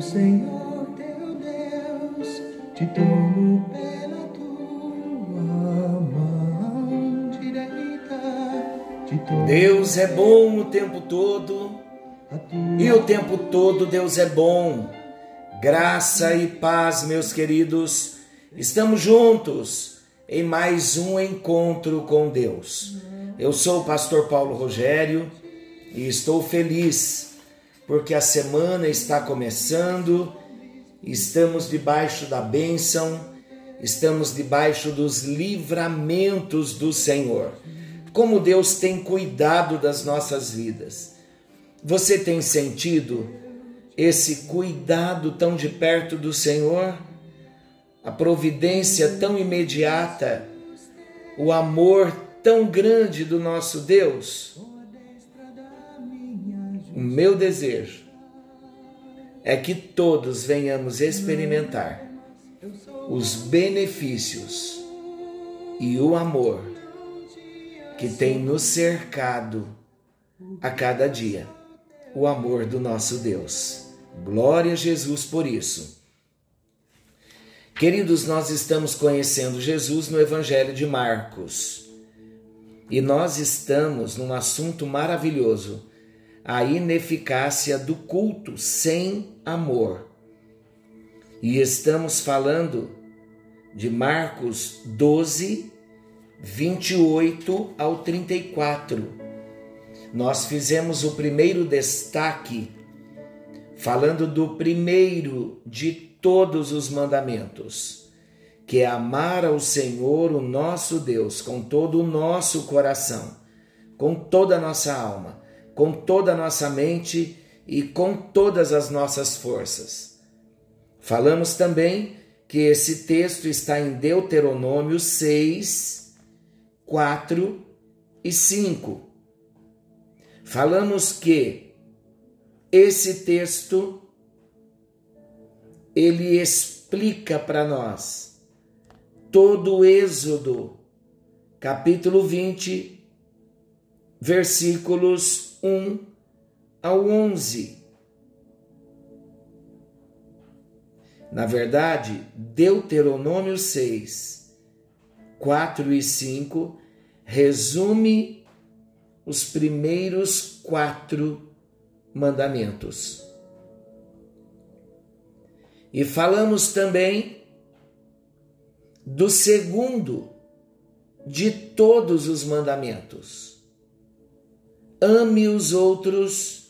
Senhor teu Deus te tomo pela tua mão direita. Tomo Deus é bom o tempo todo e o tempo todo Deus é bom. Graça e paz, meus queridos. Estamos juntos em mais um encontro com Deus. Eu sou o pastor Paulo Rogério e estou feliz porque a semana está começando, estamos debaixo da bênção, estamos debaixo dos livramentos do Senhor. Como Deus tem cuidado das nossas vidas. Você tem sentido esse cuidado tão de perto do Senhor? A providência tão imediata, o amor tão grande do nosso Deus? Meu desejo é que todos venhamos experimentar os benefícios e o amor que tem nos cercado a cada dia. O amor do nosso Deus. Glória a Jesus por isso. Queridos, nós estamos conhecendo Jesus no Evangelho de Marcos. E nós estamos num assunto maravilhoso a ineficácia do culto sem amor. E estamos falando de Marcos 12, 28 ao 34. Nós fizemos o primeiro destaque falando do primeiro de todos os mandamentos, que é amar ao Senhor, o nosso Deus, com todo o nosso coração, com toda a nossa alma com toda a nossa mente e com todas as nossas forças. Falamos também que esse texto está em Deuteronômio 6, 4 e 5. Falamos que esse texto ele explica para nós todo o Êxodo, capítulo 20, versículos 1 ao 11. Na verdade, Deuteronômio 6, 4 e 5 resume os primeiros quatro mandamentos. E falamos também do segundo de todos os mandamentos Ame os outros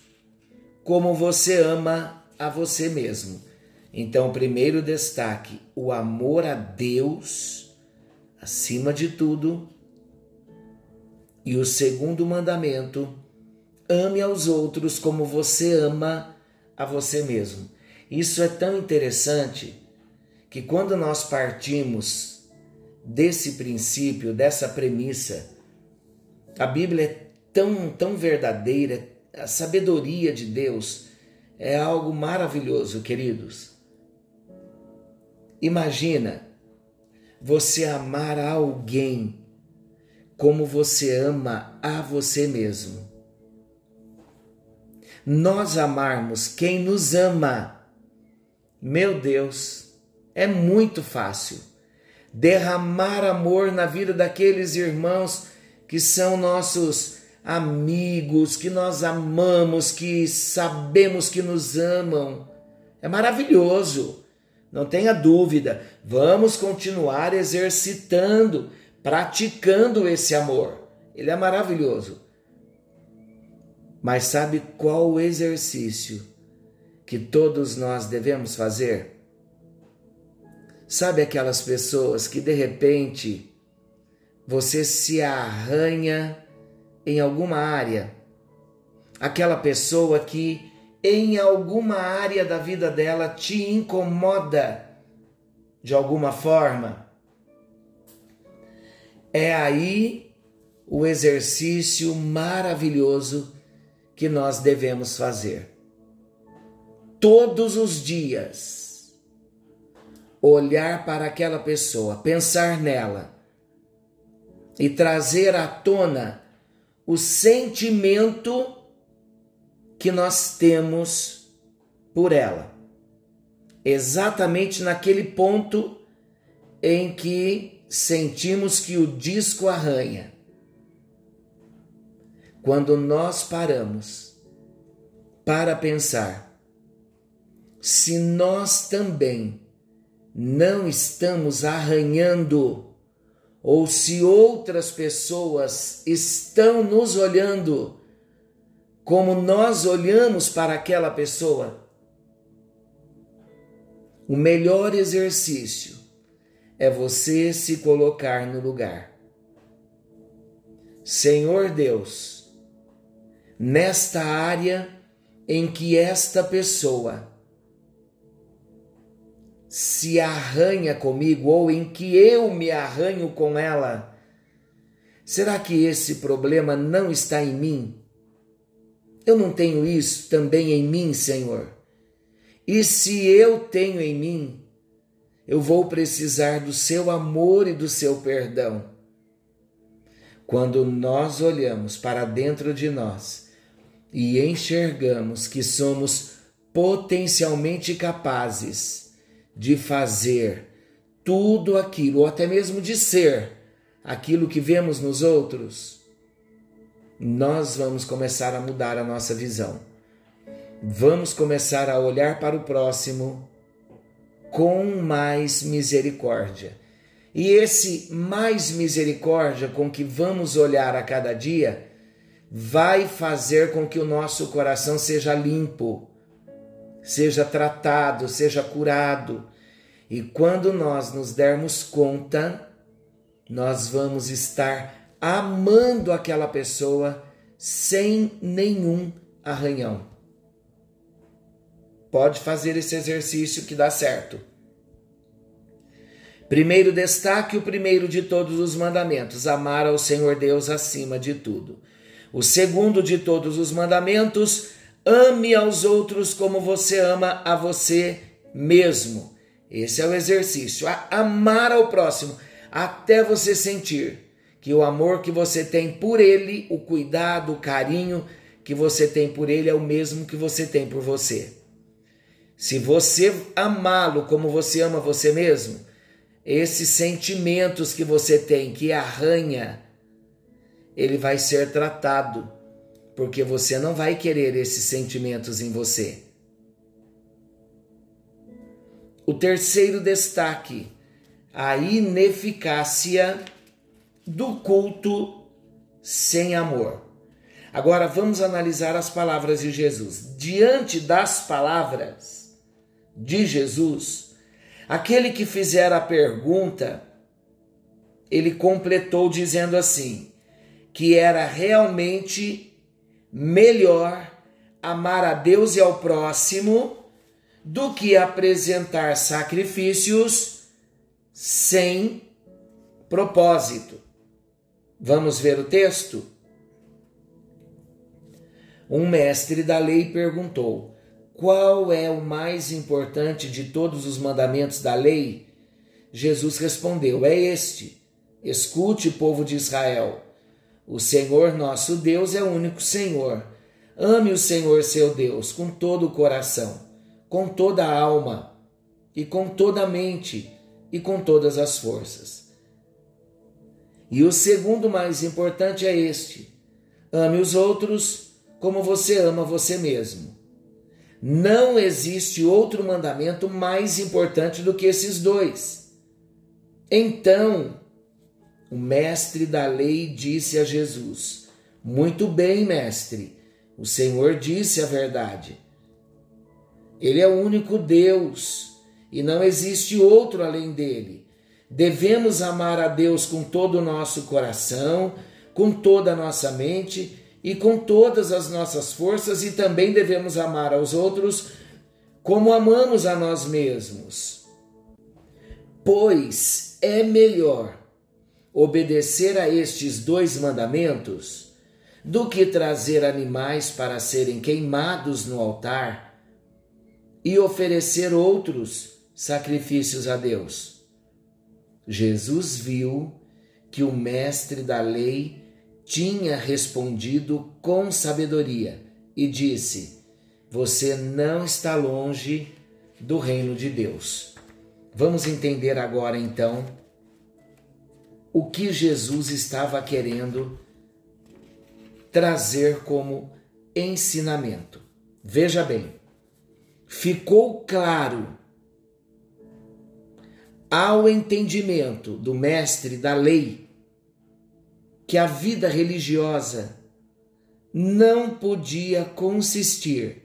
como você ama a você mesmo. Então, primeiro destaque: o amor a Deus acima de tudo. E o segundo mandamento: ame aos outros como você ama a você mesmo. Isso é tão interessante que quando nós partimos desse princípio, dessa premissa, a Bíblia é tão, tão verdadeira, a sabedoria de Deus é algo maravilhoso, queridos. Imagina você amar alguém como você ama a você mesmo. Nós amarmos quem nos ama. Meu Deus, é muito fácil derramar amor na vida daqueles irmãos que são nossos amigos que nós amamos, que sabemos que nos amam. É maravilhoso, não tenha dúvida. Vamos continuar exercitando, praticando esse amor. Ele é maravilhoso. Mas sabe qual o exercício que todos nós devemos fazer? Sabe aquelas pessoas que de repente você se arranha em alguma área, aquela pessoa que em alguma área da vida dela te incomoda de alguma forma, é aí o exercício maravilhoso que nós devemos fazer. Todos os dias, olhar para aquela pessoa, pensar nela e trazer à tona o sentimento que nós temos por ela. exatamente naquele ponto em que sentimos que o disco arranha. Quando nós paramos para pensar se nós também não estamos arranhando ou se outras pessoas estão nos olhando como nós olhamos para aquela pessoa. O melhor exercício é você se colocar no lugar. Senhor Deus, nesta área em que esta pessoa se arranha comigo ou em que eu me arranho com ela? Será que esse problema não está em mim? Eu não tenho isso também em mim, Senhor? E se eu tenho em mim, eu vou precisar do seu amor e do seu perdão. Quando nós olhamos para dentro de nós e enxergamos que somos potencialmente capazes de fazer tudo aquilo, ou até mesmo de ser aquilo que vemos nos outros, nós vamos começar a mudar a nossa visão. Vamos começar a olhar para o próximo com mais misericórdia. E esse mais misericórdia com que vamos olhar a cada dia vai fazer com que o nosso coração seja limpo seja tratado, seja curado. E quando nós nos dermos conta, nós vamos estar amando aquela pessoa sem nenhum arranhão. Pode fazer esse exercício que dá certo. Primeiro destaque o primeiro de todos os mandamentos: amar ao Senhor Deus acima de tudo. O segundo de todos os mandamentos, Ame aos outros como você ama a você mesmo. Esse é o exercício. Amar ao próximo até você sentir que o amor que você tem por ele, o cuidado, o carinho que você tem por ele é o mesmo que você tem por você. Se você amá-lo como você ama você mesmo, esses sentimentos que você tem que arranha, ele vai ser tratado porque você não vai querer esses sentimentos em você. O terceiro destaque, a ineficácia do culto sem amor. Agora vamos analisar as palavras de Jesus. Diante das palavras de Jesus, aquele que fizer a pergunta, ele completou dizendo assim: que era realmente melhor amar a Deus e ao próximo do que apresentar sacrifícios sem propósito. Vamos ver o texto? Um mestre da lei perguntou: Qual é o mais importante de todos os mandamentos da lei? Jesus respondeu: É este: Escute, povo de Israel. O Senhor nosso Deus é o único Senhor. Ame o Senhor seu Deus com todo o coração, com toda a alma, e com toda a mente, e com todas as forças. E o segundo mais importante é este: ame os outros como você ama você mesmo. Não existe outro mandamento mais importante do que esses dois. Então, o mestre da lei disse a Jesus: Muito bem, mestre, o Senhor disse a verdade. Ele é o único Deus e não existe outro além dele. Devemos amar a Deus com todo o nosso coração, com toda a nossa mente e com todas as nossas forças, e também devemos amar aos outros como amamos a nós mesmos. Pois é melhor obedecer a estes dois mandamentos do que trazer animais para serem queimados no altar e oferecer outros sacrifícios a Deus. Jesus viu que o mestre da lei tinha respondido com sabedoria e disse: Você não está longe do reino de Deus. Vamos entender agora então o que Jesus estava querendo trazer como ensinamento. Veja bem, ficou claro ao entendimento do mestre da lei que a vida religiosa não podia consistir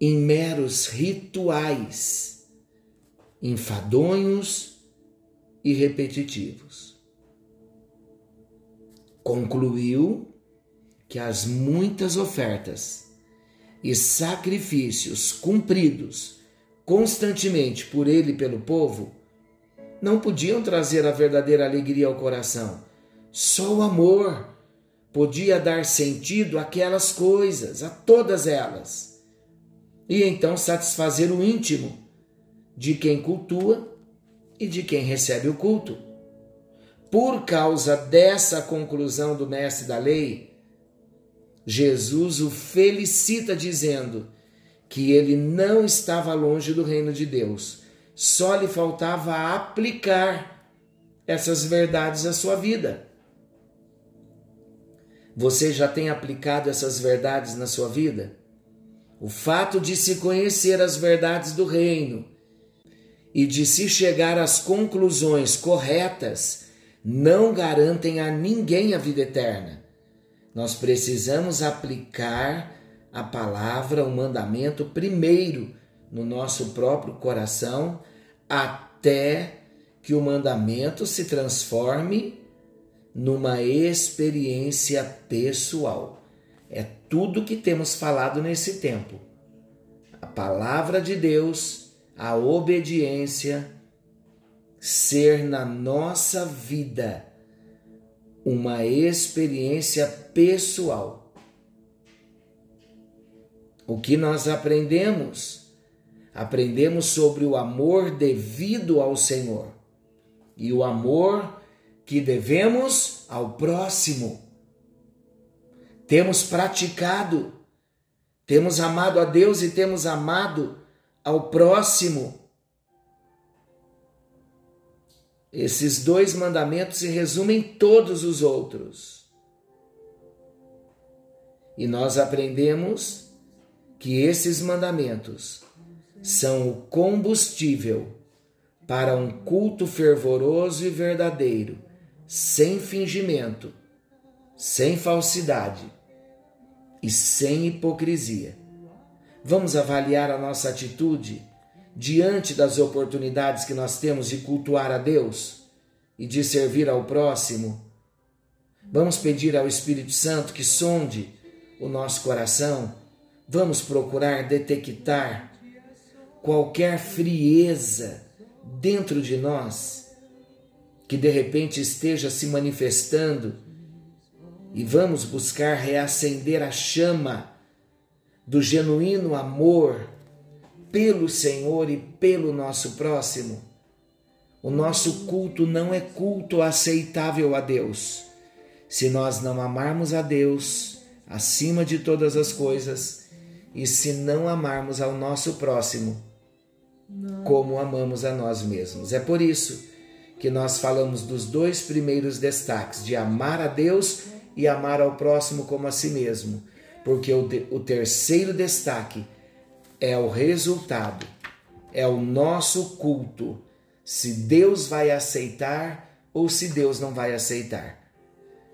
em meros rituais enfadonhos e repetitivos. Concluiu que as muitas ofertas e sacrifícios cumpridos constantemente por ele e pelo povo não podiam trazer a verdadeira alegria ao coração. Só o amor podia dar sentido àquelas coisas, a todas elas, e então satisfazer o íntimo de quem cultua e de quem recebe o culto. Por causa dessa conclusão do mestre da lei, Jesus o felicita dizendo que ele não estava longe do reino de Deus só lhe faltava aplicar essas verdades à sua vida. Você já tem aplicado essas verdades na sua vida? O fato de se conhecer as verdades do reino e de se chegar às conclusões corretas não garantem a ninguém a vida eterna. Nós precisamos aplicar a palavra, o mandamento, primeiro no nosso próprio coração até que o mandamento se transforme numa experiência pessoal. É tudo que temos falado nesse tempo. A palavra de Deus, a obediência, ser na nossa vida uma experiência pessoal. O que nós aprendemos aprendemos sobre o amor devido ao Senhor e o amor que devemos ao próximo. Temos praticado, temos amado a Deus e temos amado ao próximo. Esses dois mandamentos se resumem todos os outros. E nós aprendemos que esses mandamentos são o combustível para um culto fervoroso e verdadeiro, sem fingimento, sem falsidade e sem hipocrisia. Vamos avaliar a nossa atitude diante das oportunidades que nós temos de cultuar a Deus e de servir ao próximo. Vamos pedir ao Espírito Santo que sonde o nosso coração. Vamos procurar detectar qualquer frieza dentro de nós que de repente esteja se manifestando e vamos buscar reacender a chama do genuíno amor pelo Senhor e pelo nosso próximo. O nosso culto não é culto aceitável a Deus. Se nós não amarmos a Deus acima de todas as coisas e se não amarmos ao nosso próximo, como amamos a nós mesmos. É por isso que nós falamos dos dois primeiros destaques, de amar a Deus e amar ao próximo como a si mesmo, porque o, de, o terceiro destaque é o resultado, é o nosso culto, se Deus vai aceitar ou se Deus não vai aceitar.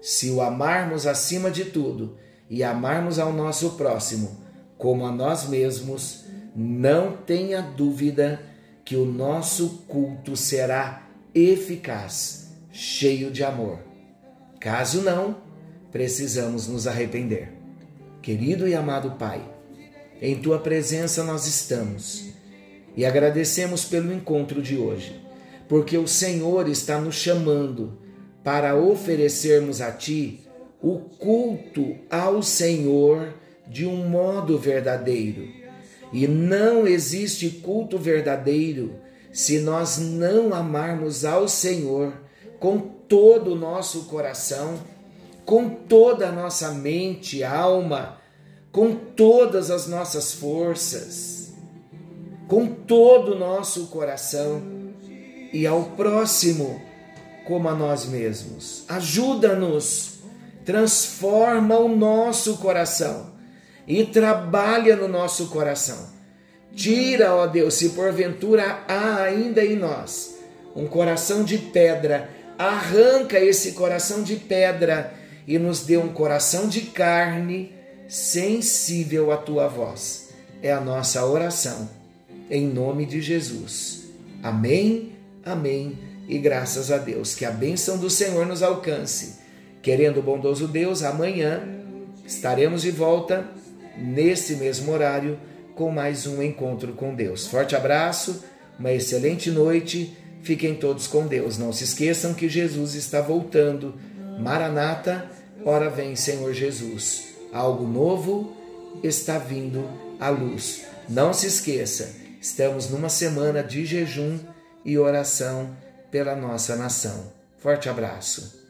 Se o amarmos acima de tudo e amarmos ao nosso próximo como a nós mesmos, não tenha dúvida que o nosso culto será eficaz, cheio de amor. Caso não, precisamos nos arrepender. Querido e amado Pai, em tua presença nós estamos. E agradecemos pelo encontro de hoje, porque o Senhor está nos chamando para oferecermos a Ti o culto ao Senhor de um modo verdadeiro. E não existe culto verdadeiro se nós não amarmos ao Senhor com todo o nosso coração, com toda a nossa mente, alma, com todas as nossas forças, com todo o nosso coração e ao próximo como a nós mesmos. Ajuda-nos, transforma o nosso coração e trabalha no nosso coração. Tira, ó Deus, se porventura há ainda em nós um coração de pedra, arranca esse coração de pedra e nos dê um coração de carne sensível à tua voz. É a nossa oração, em nome de Jesus. Amém, amém e graças a Deus. Que a bênção do Senhor nos alcance. Querendo o bondoso Deus, amanhã estaremos de volta nesse mesmo horário com mais um encontro com Deus. Forte abraço, uma excelente noite. Fiquem todos com Deus. Não se esqueçam que Jesus está voltando. Maranata, ora vem, Senhor Jesus. Algo novo está vindo à luz. Não se esqueça, estamos numa semana de jejum e oração pela nossa nação. Forte abraço.